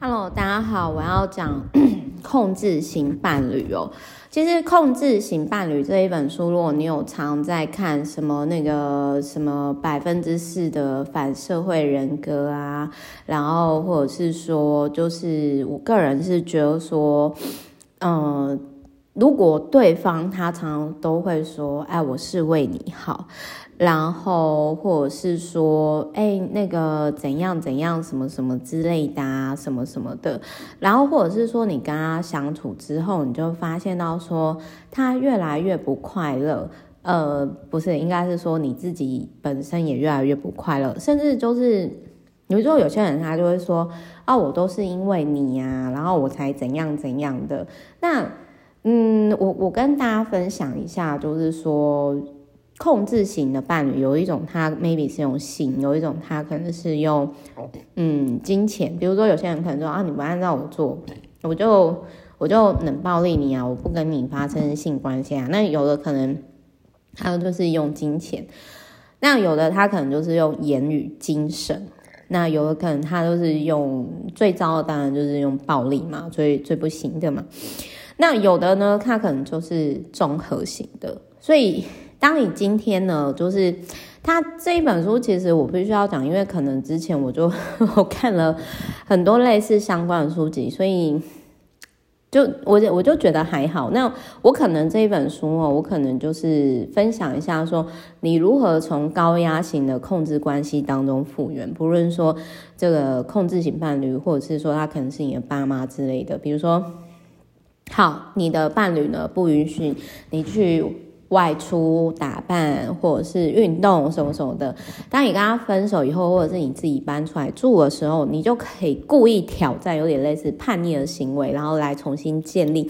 Hello，大家好，我要讲 控制型伴侣哦。其实《控制型伴侣》这一本书，如果你有常在看什么那个什么百分之四的反社会人格啊，然后或者是说，就是我个人是觉得说，嗯、如果对方他常常都会说：“哎，我是为你好。”然后或者是说：“哎，那个怎样怎样，什么什么之类的啊，什么什么的。”然后或者是说，你跟他相处之后，你就发现到说他越来越不快乐。呃，不是，应该是说你自己本身也越来越不快乐，甚至就是有时候有些人他就会说：“啊，我都是因为你呀，然后我才怎样怎样的。”那嗯，我我跟大家分享一下，就是说控制型的伴侣有一种，他 maybe 是用性，有一种他可能是用嗯金钱。比如说有些人可能说啊，你不按照我做，我就我就冷暴力你啊，我不跟你发生性关系啊。那有的可能他就是用金钱，那有的他可能就是用言语、精神，那有的可能他就是用最糟的，当然就是用暴力嘛，最最不行的嘛。那有的呢，他可能就是综合型的，所以当你今天呢，就是他这一本书，其实我必须要讲，因为可能之前我就 我看了很多类似相关的书籍，所以就我我就觉得还好。那我可能这一本书哦，我可能就是分享一下，说你如何从高压型的控制关系当中复原，不论说这个控制型伴侣，或者是说他可能是你的爸妈之类的，比如说。好，你的伴侣呢，不允许你去外出打扮或者是运动什么什么的。当你跟他分手以后，或者是你自己搬出来住的时候，你就可以故意挑战有点类似叛逆的行为，然后来重新建立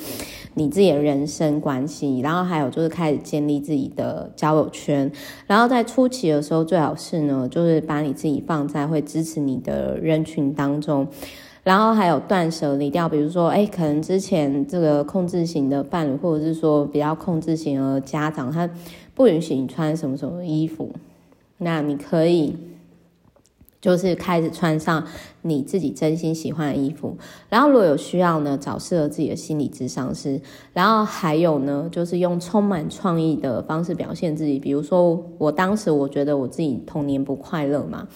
你自己的人生关系。然后还有就是开始建立自己的交友圈。然后在初期的时候，最好是呢，就是把你自己放在会支持你的人群当中。然后还有断舍离掉，比如说，哎，可能之前这个控制型的伴侣，或者是说比较控制型的家长，他不允许你穿什么什么衣服，那你可以。就是开始穿上你自己真心喜欢的衣服，然后如果有需要呢，找适合自己的心理咨商师，然后还有呢，就是用充满创意的方式表现自己。比如说，我当时我觉得我自己童年不快乐嘛，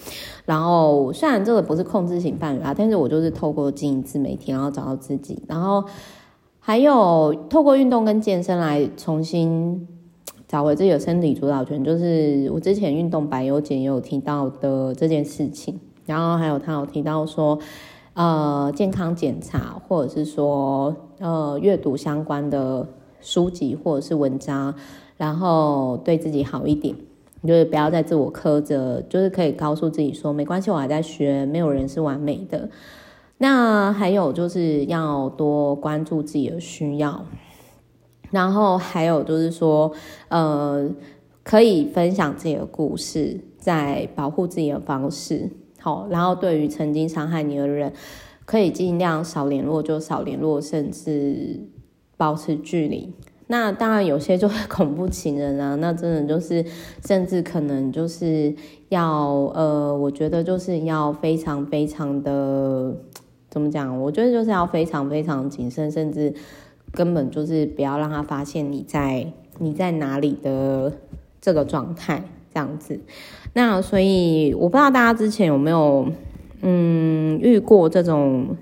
然后虽然这个不是控制型伴侣啊，但是我就是透过经营自媒体，然后找到自己，然后还有透过运动跟健身来重新。找回自己的身体主导权，就是我之前运动百忧解也有提到的这件事情。然后还有他有提到说，呃，健康检查或者是说，呃，阅读相关的书籍或者是文章，然后对自己好一点，就是不要再自我苛责，就是可以告诉自己说，没关系，我还在学，没有人是完美的。那还有就是要多关注自己的需要。然后还有就是说，呃，可以分享自己的故事，在保护自己的方式，好。然后对于曾经伤害你的人，可以尽量少联络就少联络，甚至保持距离。那当然有些就是 恐怖情人啊，那真的就是甚至可能就是要，呃，我觉得就是要非常非常的怎么讲？我觉得就是要非常非常谨慎，甚至。根本就是不要让他发现你在你在哪里的这个状态，这样子。那所以我不知道大家之前有没有嗯遇过这种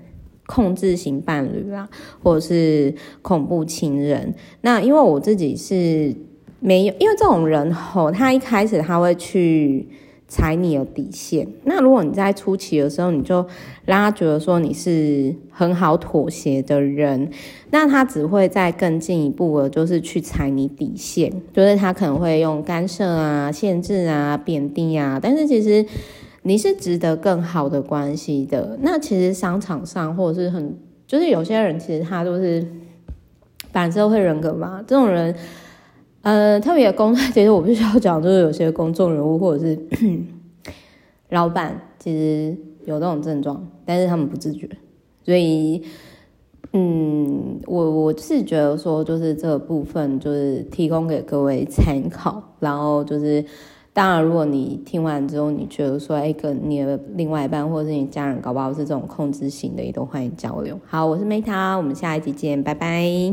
控制型伴侣啦，或者是恐怖情人。那因为我自己是没有，因为这种人吼，他一开始他会去。踩你的底线。那如果你在初期的时候，你就让他觉得说你是很好妥协的人，那他只会再更进一步的，就是去踩你底线，就是他可能会用干涉啊、限制啊、贬低啊。但是其实你是值得更好的关系的。那其实商场上或者是很，就是有些人其实他都是反社会人格嘛，这种人。呃，特别的公，其实我必须要讲，就是有些公众人物或者是 老板，其实有这种症状，但是他们不自觉，所以，嗯，我我是觉得说，就是这部分，就是提供给各位参考，然后就是当然，如果你听完之后，你觉得说，哎，跟你的另外一半或者是你家人搞不好是这种控制型的，也都欢迎交流。好，我是 Meta，我们下一集见，拜拜。